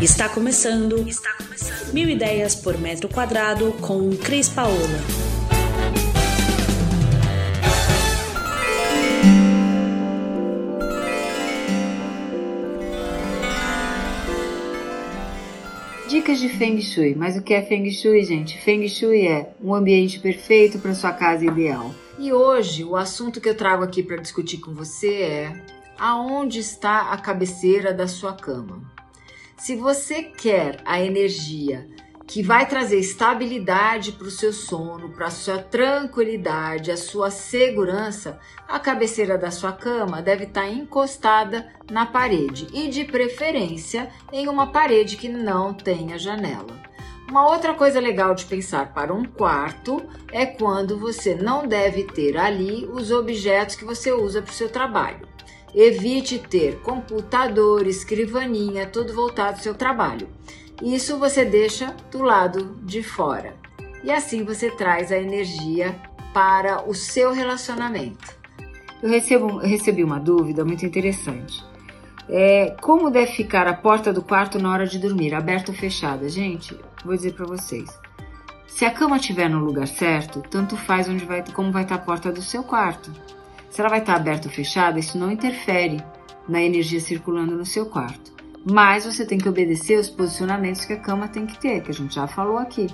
Está começando. Está começando. Mil ideias por metro quadrado com Cris Paola. Dicas de Feng Shui. Mas o que é Feng Shui, gente? Feng Shui é um ambiente perfeito para sua casa ideal. E hoje o assunto que eu trago aqui para discutir com você é aonde está a cabeceira da sua cama. Se você quer a energia que vai trazer estabilidade para o seu sono, para a sua tranquilidade, a sua segurança, a cabeceira da sua cama deve estar tá encostada na parede e, de preferência, em uma parede que não tenha janela. Uma outra coisa legal de pensar para um quarto é quando você não deve ter ali os objetos que você usa para o seu trabalho. Evite ter computador, escrivaninha, tudo voltado ao seu trabalho. Isso você deixa do lado de fora. E assim você traz a energia para o seu relacionamento. Eu, recebo, eu recebi uma dúvida muito interessante. É, como deve ficar a porta do quarto na hora de dormir, aberta ou fechada? Gente, vou dizer para vocês. Se a cama estiver no lugar certo, tanto faz onde vai, como vai estar a porta do seu quarto. Se ela vai estar aberta ou fechada, isso não interfere na energia circulando no seu quarto. Mas você tem que obedecer os posicionamentos que a cama tem que ter, que a gente já falou aqui.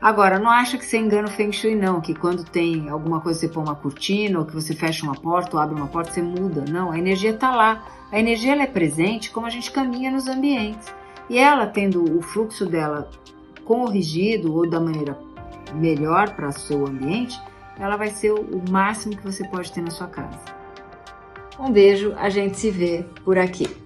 Agora, não acha que você engana o Feng Shui, não, que quando tem alguma coisa você põe uma cortina, ou que você fecha uma porta, ou abre uma porta, você muda. Não, a energia está lá. A energia ela é presente como a gente caminha nos ambientes. E ela, tendo o fluxo dela corrigido ou da maneira melhor para seu ambiente, ela vai ser o máximo que você pode ter na sua casa. Um beijo, a gente se vê por aqui.